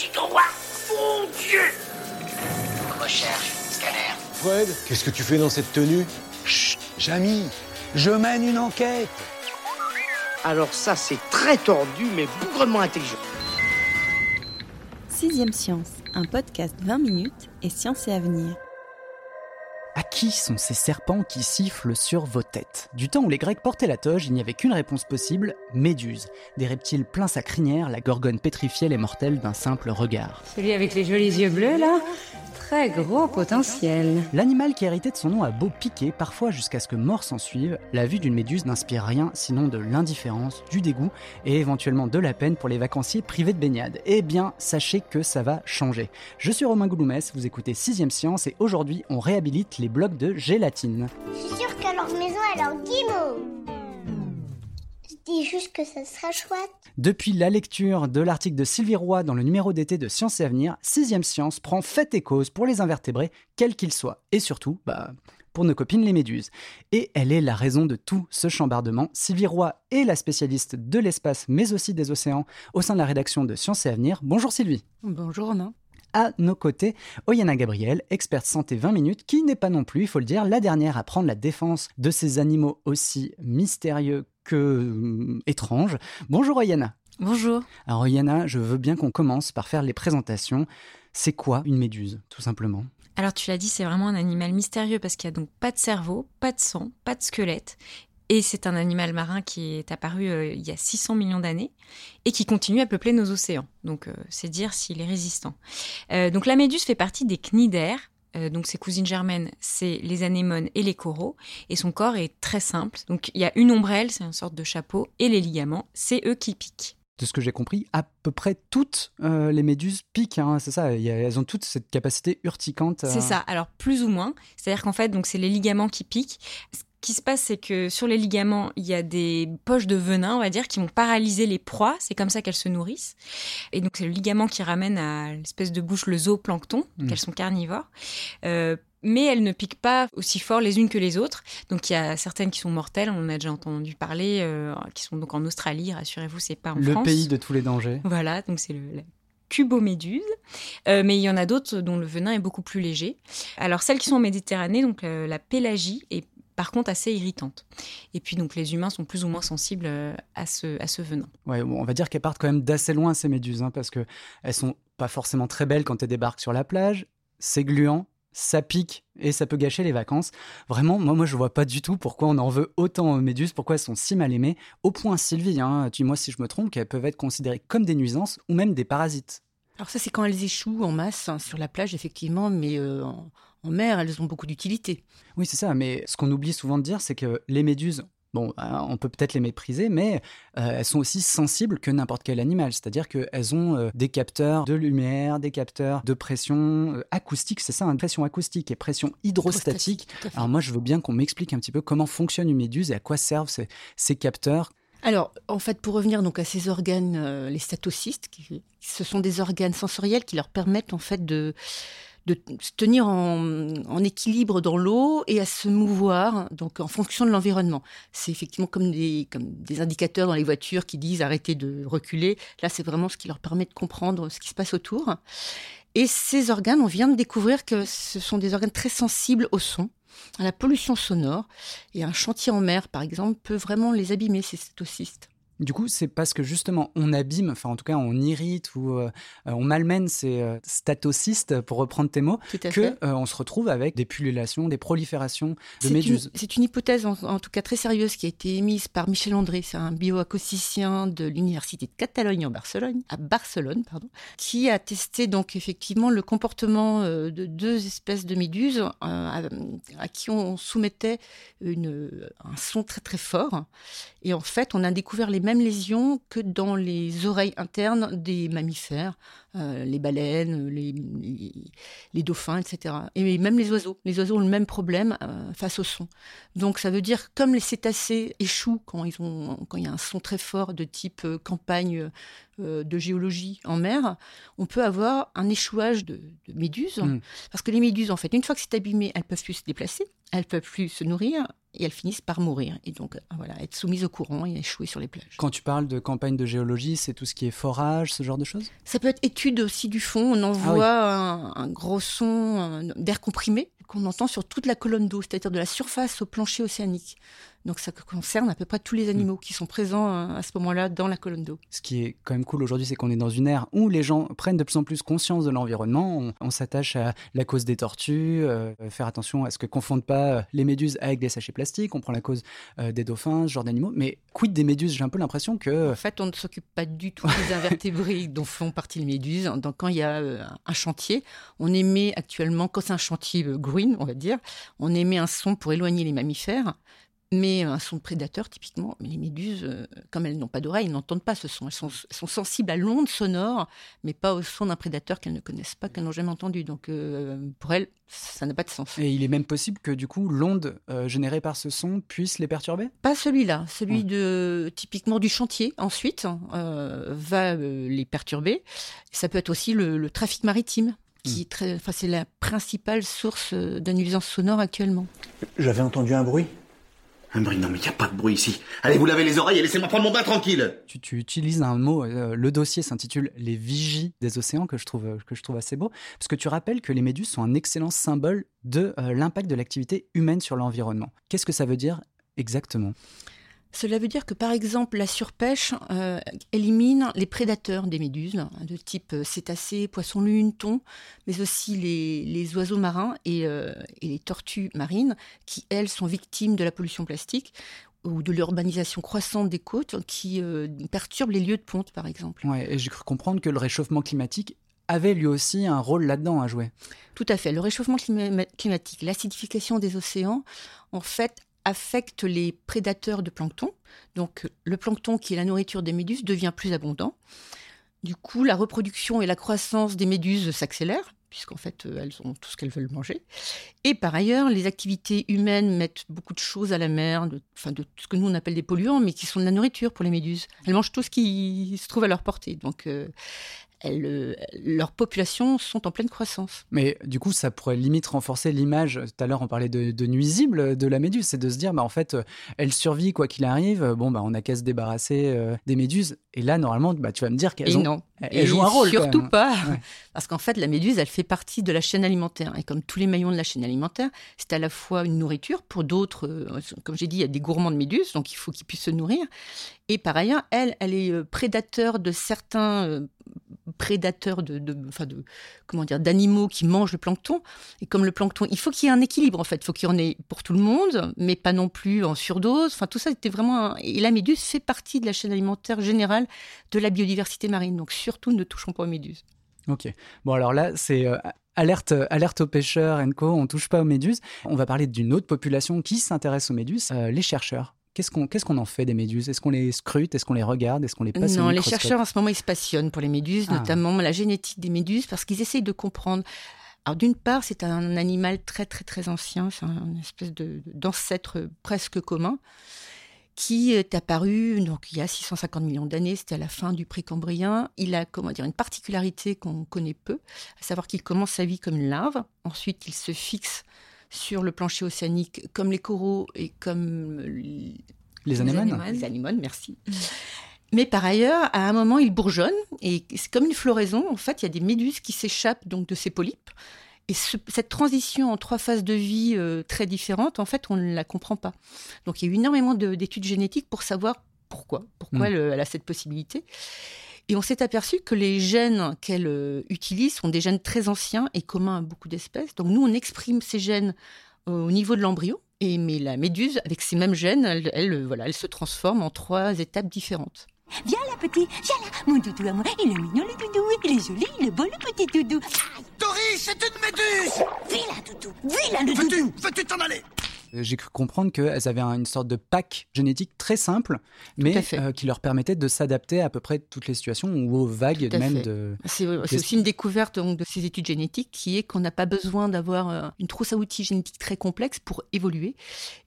2,21 gigawatts Mon Dieu Recherche, scanner. Fred, qu'est-ce que tu fais dans cette tenue? Chut, Jamy, je mène une enquête. Alors ça, c'est très tordu, mais bougrement intelligent. Sixième Science, un podcast 20 minutes et science et avenir. Qui sont ces serpents qui sifflent sur vos têtes? Du temps où les Grecs portaient la toge, il n'y avait qu'une réponse possible Méduse. Des reptiles pleins sa crinière, la gorgone pétrifiait les mortels d'un simple regard. Celui avec les jolis yeux bleus, là? Très gros potentiel. L'animal qui héritait de son nom a beau piquer, parfois jusqu'à ce que mort s'en suive, la vue d'une méduse n'inspire rien sinon de l'indifférence, du dégoût et éventuellement de la peine pour les vacanciers privés de baignade. Eh bien, sachez que ça va changer. Je suis Romain Gouloumès, vous écoutez 6ème Science et aujourd'hui on réhabilite les de gélatine. Je suis sûre que leur maison est en guimauve. Je dis juste que ça sera chouette. Depuis la lecture de l'article de Sylvie Roy dans le numéro d'été de Science et Avenir, 6ème Science prend fait et cause pour les invertébrés, quels qu'ils soient. Et surtout, bah, pour nos copines les méduses. Et elle est la raison de tout ce chambardement. Sylvie Roy est la spécialiste de l'espace, mais aussi des océans, au sein de la rédaction de Science et Avenir. Bonjour Sylvie. Bonjour Romain. À nos côtés, Oyana Gabriel, experte santé 20 minutes, qui n'est pas non plus, il faut le dire, la dernière à prendre la défense de ces animaux aussi mystérieux que euh, étranges. Bonjour Oyana. Bonjour. Alors Oyana, je veux bien qu'on commence par faire les présentations. C'est quoi une méduse, tout simplement? Alors tu l'as dit, c'est vraiment un animal mystérieux parce qu'il n'y a donc pas de cerveau, pas de sang, pas de squelette. Et c'est un animal marin qui est apparu euh, il y a 600 millions d'années et qui continue à peupler nos océans. Donc euh, c'est dire s'il est résistant. Euh, donc la méduse fait partie des cnidaires. donc ses cousines germaines, c'est les anémones et les coraux. Et son corps est très simple. Donc il y a une ombrelle, c'est une sorte de chapeau, et les ligaments, c'est eux qui piquent de ce que j'ai compris, à peu près toutes les méduses piquent. Hein, c'est ça, elles ont toutes cette capacité urticante. C'est ça. Alors plus ou moins. C'est-à-dire qu'en fait, donc c'est les ligaments qui piquent. Ce qui se passe, c'est que sur les ligaments, il y a des poches de venin, on va dire, qui vont paralyser les proies. C'est comme ça qu'elles se nourrissent. Et donc, c'est le ligament qui ramène à l'espèce de bouche le zooplancton, mmh. qu'elles sont carnivores. Euh, mais elles ne piquent pas aussi fort les unes que les autres. Donc il y a certaines qui sont mortelles, on en a déjà entendu parler, euh, qui sont donc en Australie, rassurez-vous, c'est pas en France. Le pays de tous les dangers. Voilà, donc c'est le, cuboméduse. Euh, mais il y en a d'autres dont le venin est beaucoup plus léger. Alors celles qui sont en Méditerranée, donc euh, la pélagie est par contre assez irritante. Et puis donc les humains sont plus ou moins sensibles euh, à ce, à ce venin. Ouais, on va dire qu'elles partent quand même d'assez loin ces méduses, hein, parce que elles sont pas forcément très belles quand elles débarquent sur la plage. C'est gluant, ça pique et ça peut gâcher les vacances. Vraiment, moi, moi je vois pas du tout pourquoi on en veut autant aux méduses, pourquoi elles sont si mal aimées. Au point, Sylvie, hein, dis-moi si je me trompe, qu'elles peuvent être considérées comme des nuisances ou même des parasites. Alors ça, c'est quand elles échouent en masse hein, sur la plage, effectivement, mais euh, en mer, elles ont beaucoup d'utilité. Oui, c'est ça, mais ce qu'on oublie souvent de dire, c'est que les méduses, bon, hein, on peut peut-être les mépriser, mais euh, elles sont aussi sensibles que n'importe quel animal. C'est-à-dire qu'elles ont euh, des capteurs de lumière, des capteurs de pression euh, acoustique, c'est ça, une hein, pression acoustique et pression hydrostatique. Alors moi, je veux bien qu'on m'explique un petit peu comment fonctionne une méduse et à quoi servent ces, ces capteurs. Alors, en fait, pour revenir donc à ces organes, les statocystes, qui, ce sont des organes sensoriels qui leur permettent en fait de de se tenir en, équilibre dans l'eau et à se mouvoir donc en fonction de l'environnement. C'est effectivement comme des, comme des indicateurs dans les voitures qui disent arrêtez de reculer. Là, c'est vraiment ce qui leur permet de comprendre ce qui se passe autour. Et ces organes, on vient de découvrir que ce sont des organes très sensibles au son, à la pollution sonore. Et un chantier en mer, par exemple, peut vraiment les abîmer, ces cétocystes. Du coup, c'est parce que justement, on abîme, enfin en tout cas, on irrite ou euh, on malmène ces euh, statocystes, pour reprendre tes mots, que euh, on se retrouve avec des pullulations, des proliférations de méduses. C'est une hypothèse, en, tout cas très sérieuse, qui a été émise par Michel André, c'est un bioacousticien de l'université de Catalogne en Barcelone, à Barcelone, pardon, qui a testé donc effectivement le comportement de deux espèces de méduses à, à, qui on soumettait une, un son très très fort. Et en fait, on a découvert les mêmes mêmes lésions que dans les oreilles internes des mammifères, euh, les baleines, les, les, dauphins, etc. Et même les oiseaux. Les oiseaux ont le même problème euh, face au son. Donc ça veut dire comme les cétacés échouent quand, ils ont, quand il y a un son très fort de type euh, campagne de géologie en mer, on peut avoir un échouage de, méduses. Mm. Parce que les méduses, en fait, une fois que c'est abîmé, elles peuvent plus se déplacer, elles peuvent plus se nourrir et elles finissent par mourir. Et donc, voilà, être soumises au courant et échouer sur les plages. Quand tu parles de campagne de géologie, c'est tout ce qui est forage, ce genre de choses? Ça peut être aussi du fond. On envoie ah un, gros son d'air comprimé qu'on entend sur toute la colonne d'eau, c'est-à-dire de la surface au plancher océanique. Donc ça concerne à peu près tous les animaux qui sont présents euh, à ce moment-là dans la colonne d'eau. Ce qui est quand même cool aujourd'hui, c'est qu'on est dans une ère où les gens prennent de plus en plus conscience de l'environnement. On, s'attache à la cause des tortues, euh, faire attention à ce que confondent pas euh, les méduses avec des sachets plastiques. On prend la cause des dauphins, ce genre d'animaux. Mais quid des méduses? J'ai un peu l'impression que... En fait, on ne s'occupe pas du tout des invertébrés dont font partie les méduses. Donc quand il y a un chantier, on émet actuellement, quand c'est un chantier on va dire, on émet un son pour éloigner les mammifères mais un son prédateur, typiquement, les méduses, euh, comme elles n'ont pas d'oreilles, n'entendent pas ce son. Elles sont, sensibles à l'onde sonore, mais pas au son d'un prédateur qu'elles ne connaissent pas, qu'elles n'ont jamais entendu. Donc, euh, pour elles, ça n'a pas de sens. Et il est même possible que, du coup, l'onde euh, générée par ce son puisse les perturber? Pas celui-là. Celui de, typiquement du chantier, ensuite, va les perturber. Ça peut être aussi le, trafic maritime. Qui hmm. c'est la principale source de nuisance sonore actuellement. J'avais entendu un bruit. Un bruit, non mais il n'y a pas de bruit ici. Allez, vous lavez les oreilles et laissez-moi prendre mon bain tranquille. Tu, utilises un mot, euh, le dossier s'intitule Les vigies des océans, que je, trouve, euh, que je trouve assez beau, parce que tu rappelles que les méduses sont un excellent symbole de euh, l'impact de l'activité humaine sur l'environnement. Qu'est-ce que ça veut dire exactement? Cela veut dire que, par exemple, la surpêche euh, élimine les prédateurs des méduses, hein, de type euh, cétacés, poissons-lunes, thon, mais aussi les, oiseaux marins euh, et, les tortues marines, qui, elles, sont victimes de la pollution plastique ou de l'urbanisation croissante des côtes qui perturbe les lieux de ponte, par exemple. Ouais, et j'ai cru comprendre que le réchauffement climatique avait lui aussi un rôle là-dedans à jouer. Tout à fait. Le réchauffement climatique, l'acidification des océans, en fait, affecte les prédateurs de plancton. Donc le plancton, qui est la nourriture des méduses, devient plus abondant. Du coup, la reproduction et la croissance des méduses s'accélèrent, puisqu'en fait, euh, elles ont tout ce qu'elles veulent manger. Et par ailleurs, les activités humaines mettent beaucoup de choses à la mer, de, enfin, de ce que nous on appelle des polluants, mais qui sont de la nourriture pour les méduses. Elles mangent tout ce qui se trouve à leur portée. Donc, euh, elles, leurs populations sont en pleine croissance. Mais du coup, ça pourrait limite renforcer l'image. Tout à l'heure, on parlait de, nuisibles de la méduse. C'est de se dire, bah, en fait, elle survit quoi qu'il arrive. Bon, bah, on n'a qu'à se débarrasser euh, des méduses. Et là, normalement, bah, tu vas me dire qu'elles non. Elles jouent un rôle. Surtout pas. Parce qu'en fait, la méduse, elle fait partie de la chaîne alimentaire. Et comme tous les maillons de la chaîne alimentaire, c'est à la fois une nourriture. Pour d'autres, euh, comme j'ai dit, il y a des gourmands de méduses, donc il faut qu'ils puissent se nourrir. Et par ailleurs, elle, elle est euh, prédateur de certains prédateurs de, enfin de comment dire d'animaux qui mangent le plancton. Et comme le plancton, il faut qu'il y ait un équilibre en fait. Il faut qu'il y en ait pour tout le monde, mais pas non plus en surdose. Enfin tout ça était vraiment et la méduse fait partie de la chaîne alimentaire générale de la biodiversité marine. Donc surtout ne touchons pas aux méduses. Ok. Bon alors là c'est euh, Alerte, alerte aux pêcheurs, Enco, on touche pas aux méduses. On va parler d'une autre population qui s'intéresse aux méduses, euh, les chercheurs. Qu'est-ce qu'on en fait des méduses? Est-ce qu'on les scrute? Est-ce qu'on les regarde? Est-ce qu'on les passe Non, les chercheurs en ce moment ils se passionnent pour les méduses, ah. notamment la génétique des méduses, parce qu'ils essayent de comprendre. Alors d'une part, c'est un animal très très très ancien, c'est une espèce d'ancêtre presque commun qui est apparu donc il y a 650 millions d'années, c'était à la fin du Précambrien. Il a comment dire une particularité qu'on connaît peu, à savoir qu'il commence sa vie comme une larve, ensuite il se fixe sur le plancher océanique, comme les coraux et comme les anémones. Les anémones, merci. Mais par ailleurs, à un moment, il bourgeonne et c'est comme une floraison. En fait, il y a des méduses qui s'échappent donc de ces polypes. Et cette transition en trois phases de vie euh, très différentes, en fait, on ne la comprend pas. Donc, il y a eu énormément d'études génétiques pour savoir pourquoi, pourquoi elle, elle a cette possibilité. Et on s'est aperçu que les gènes qu'elle euh, utilise sont des gènes très anciens et communs à beaucoup d'espèces. Donc nous, on exprime ces gènes euh, au niveau de l'embryo. Et mais la méduse, avec ces mêmes gènes, elle, elle, voilà, elle se transforme en trois étapes différentes. Viens là, petit, viens là. Mon doudou à moi, il est mignon le doudou, il est joli, il est beau le petit doudou. C'est une méduse Vilain doudou, vilain le doudou. Veux-tu veux-tu t'en aller? J'ai cru comprendre qu'elles avaient un- une sorte de pack génétique très simple, mais à euh, qui leur permettait de s'adapter à peu près toutes les situations ou aux vagues Tout à même fait. de. C'est des- aussi une découverte donc, de ces études génétiques qui est qu'on n'a pas besoin d'avoir euh, une trousse à outils génétique très complexe pour évoluer.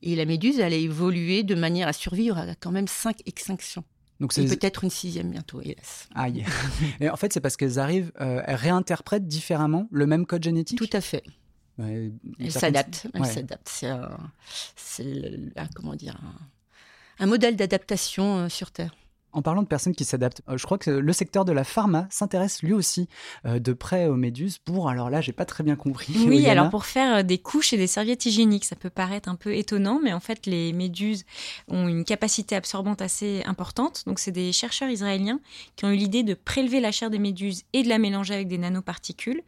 Et la méduse, elle a évolué de manière à survivre à quand même cinq extinctions. Donc c'est peut-être une sixième bientôt, hélas. Aïe. Et en fait, c'est parce qu'elles arrivent, euh, elles réinterprètent différemment le même code génétique? Tout à fait. Ouais, Elle certaines- s'adapte. Elle Ouais. s'adapte. C'est un, comment dire, un, un modèle d'adaptation euh, sur Terre. En parlant de personnes qui s'adaptent, euh, je crois que le secteur de la pharma s'intéresse lui aussi euh, de près aux méduses pour, alors là, j'ai pas très bien compris. Oui, alors pour faire euh, des couches et des serviettes hygiéniques, ça peut paraître un peu étonnant, mais en fait, les méduses ont une capacité absorbante assez importante. Donc, c'est des chercheurs israéliens qui ont eu l'idée de prélever la chair des méduses et de la mélanger avec des nanoparticules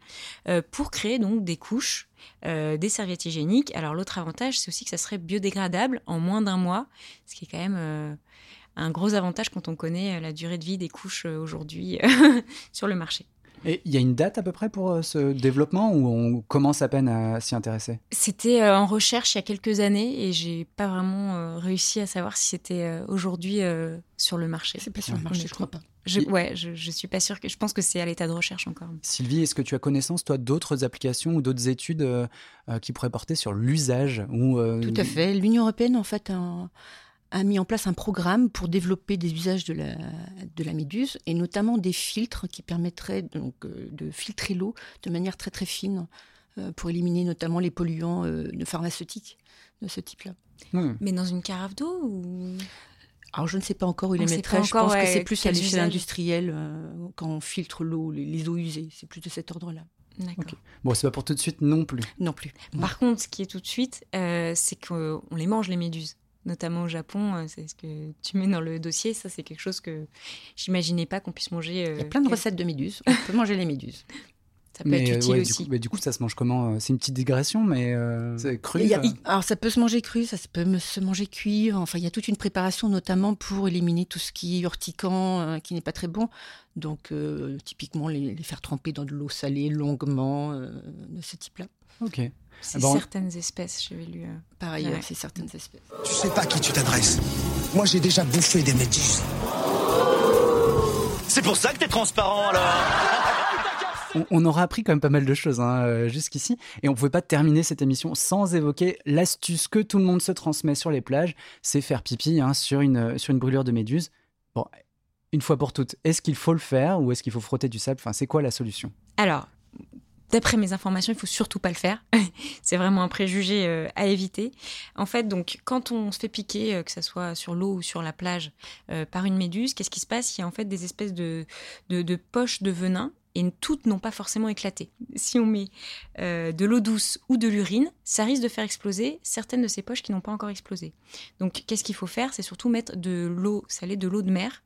pour créer donc des couches. euh, des serviettes hygiéniques. Alors l'autre avantage, c'est aussi que ça serait biodégradable en moins d'un mois, ce qui est quand même euh, un gros avantage quand on connaît euh, la durée de vie des couches euh, aujourd'hui sur le marché. Et il y a une date à peu près pour euh, ce développement ou on commence à peine à s'y intéresser? C'était euh, en recherche il y a quelques années et j'ai pas vraiment euh, réussi à savoir si c'était euh, aujourd'hui euh, sur le marché. C'est pas sur le marché, je crois pas. Je, ouais, je, je suis pas sûre que. Je pense que c'est à l'état de recherche encore. Sylvie, est-ce que tu as connaissance, toi, d'autres applications ou d'autres études euh, euh, qui pourraient porter sur l'usage ou euh, Tout à fait. L'Union européenne, en fait, a, a mis en place un programme pour développer des usages de la, de la méduse et notamment des filtres qui permettraient donc, euh, de filtrer l'eau de manière très très fine euh, pour éliminer notamment les polluants euh, pharmaceutiques de ce type-là. Mais dans une carafe d'eau ou? Alors je ne sais pas encore où il les mettrait. Je pense ouais, que c'est plus à l'échelle industrielle euh, quand on filtre l'eau, les, les eaux usées. C'est plus de cet ordre-là. D'accord. Bon, c'est pas pour tout de suite non plus. Non plus. Par contre, ce qui est tout de suite, euh, c'est qu'on les mange les méduses. Notamment au Japon, euh, c'est ce que tu mets dans le dossier. Ça, c'est quelque chose que j'imaginais pas qu'on puisse manger. euh, Il y a plein de recettes de méduses. On peut manger les méduses. Ça peut mais, être utile ouais, du coup, mais du coup, ça se mange comment euh, C'est une petite digression, mais euh, c'est cru. A- il- alors ça peut se manger cru, ça peut se manger cuit. Enfin, il y a toute une préparation notamment pour éliminer tout ce qui est urticant, euh, qui n'est pas très bon. Donc euh, typiquement les, les faire tremper dans de l'eau salée longuement euh, de ce type-là. Ok. C'est Bon. certaines espèces, j'avais lu. euh, Par ailleurs, ouais. c'est certaines espèces. Tu sais pas à qui tu t'adresses. Moi, j'ai déjà bouffé des méduses. C'est pour ça que t'es transparent alors On, aura appris quand même pas mal de choses hein, euh, jusqu'ici, et on pouvait pas terminer cette émission sans évoquer l'astuce que tout le monde se transmet sur les plages, c'est faire pipi hein, sur, une, sur une brûlure de méduse. Bon, une fois pour toutes, est-ce qu'il faut le faire ou est-ce qu'il faut frotter du sable? Enfin, c'est quoi la solution? Alors, d'après mes informations, il faut surtout pas le faire. c'est vraiment un préjugé euh, à éviter. En fait, donc, quand on se fait piquer, euh, que ce soit sur l'eau ou sur la plage, euh, par une méduse, qu'est-ce qui se passe? Il y a en fait des espèces de, de, de poches de venin et toutes n'ont pas forcément éclaté. Si on met euh, de l'eau douce ou de l'urine, ça risque de faire exploser certaines de ces poches qui n'ont pas encore explosé. Donc, qu'est-ce qu'il faut faire? C'est surtout mettre de l'eau salée, de l'eau de mer.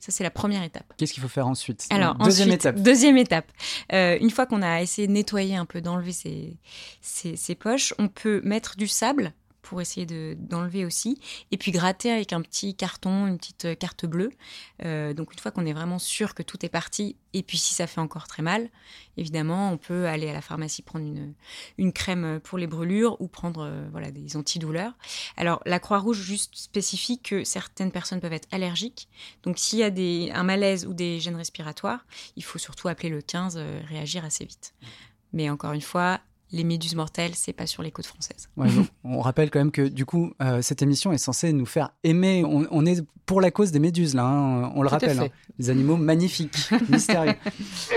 Ça, c'est la première étape. Qu'est-ce qu'il faut faire ensuite? Alors, deuxième ensuite, étape. Deuxième étape. Euh, une fois qu'on a essayé de nettoyer un peu, d'enlever ces, ces, ces poches, on peut mettre du sable pour essayer de- d'enlever aussi, et puis gratter avec un petit carton, une petite euh, carte bleue. Euh, donc une fois qu'on est vraiment sûr que tout est parti, et puis si ça fait encore très mal, évidemment, on peut aller à la pharmacie prendre une, une crème pour les brûlures ou prendre euh, voilà, des antidouleurs. Alors la Croix-Rouge juste spécifie que certaines personnes peuvent être allergiques, donc s'il y a des, un malaise ou des gènes respiratoires, il faut surtout appeler le 15, euh, réagir assez vite. Mais encore une fois, les méduses mortelles, c'est pas sur les côtes françaises. Ouais, donc, on rappelle quand même que du coup, euh, cette émission est censée nous faire aimer. On, on est pour la cause des méduses là, hein, on le Tout rappelle. hein. Des animaux magnifiques, mystérieux.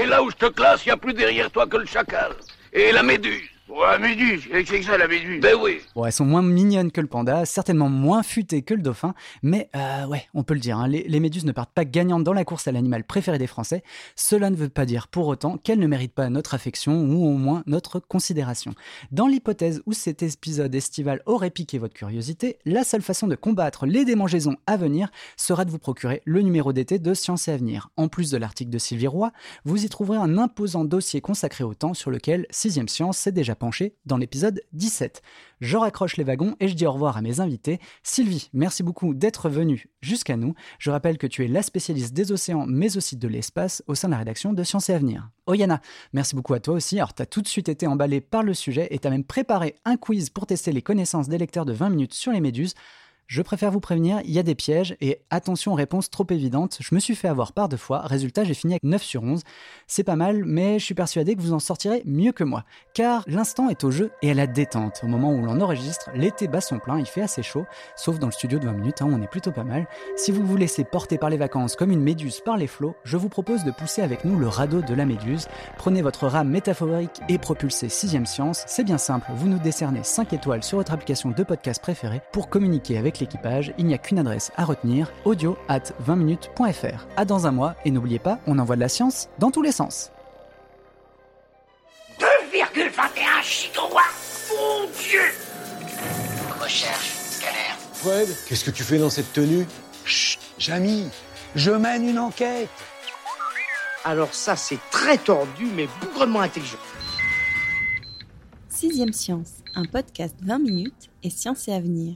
Et là où je te classe, il n'y a plus derrière toi que le chacal. Et la méduse. Ouais, méduse, c'est que ça, la méduse Ben oui Bon, elles sont moins mignonnes que le panda, certainement moins futées que le dauphin, mais euh, ouais, on peut le dire, hein, les, les méduses ne partent pas gagnantes dans la course à l'animal préféré des Français. Cela ne veut pas dire pour autant qu'elles ne méritent pas notre affection ou au moins notre considération. Dans l'hypothèse où cet épisode estival aurait piqué votre curiosité, la seule façon de combattre les démangeaisons à venir sera de vous procurer le numéro d'été de Science et Avenir. En plus de l'article de Sylvie Roy, vous y trouverez un imposant dossier consacré au temps sur lequel 6ème Science s'est déjà penché dans l'épisode 17. Je raccroche les wagons et je dis au revoir à mes invités. Sylvie, merci beaucoup d'être venue jusqu'à nous. Je rappelle que tu es la spécialiste des océans mais aussi de l'espace au sein de la rédaction de Science et Avenir. Oyana, merci beaucoup à toi aussi. Alors, tu as tout de suite été emballé par le sujet et tu as même préparé un quiz pour tester les connaissances des lecteurs de 20 minutes sur les méduses. Je préfère vous prévenir, il y a des pièges et attention aux réponses trop évidentes. Je me suis fait avoir par deux fois. Résultat, j'ai fini avec 9 sur 11. C'est pas mal, mais je suis persuadé que vous en sortirez mieux que moi. Car l'instant est au jeu et à la détente. Au moment où l'on enregistre, l'été bat son plein, il fait assez chaud, sauf dans le studio de 20 minutes, hein, on est plutôt pas mal. Si vous vous laissez porter par les vacances comme une méduse par les flots, je vous propose de pousser avec nous le radeau de la méduse. Prenez votre rame métaphorique et propulsez 6ème science. C'est bien simple, vous nous décernez 5 étoiles sur votre application de podcast préférée pour communiquer avec l'équipage, il n'y a qu'une adresse à retenir, audio at 20minutes.fr. À dans un mois, et n'oubliez pas, on envoie de la science dans tous les sens. 2,21 gigawatts Mon Dieu Recherche, scanner. Fred, qu'est-ce que tu fais dans cette tenue? Chut, Jamy, je mène une enquête. Alors ça, c'est très tordu, mais bougrement intelligent. Sixième Science, un podcast 20 minutes et science et avenir.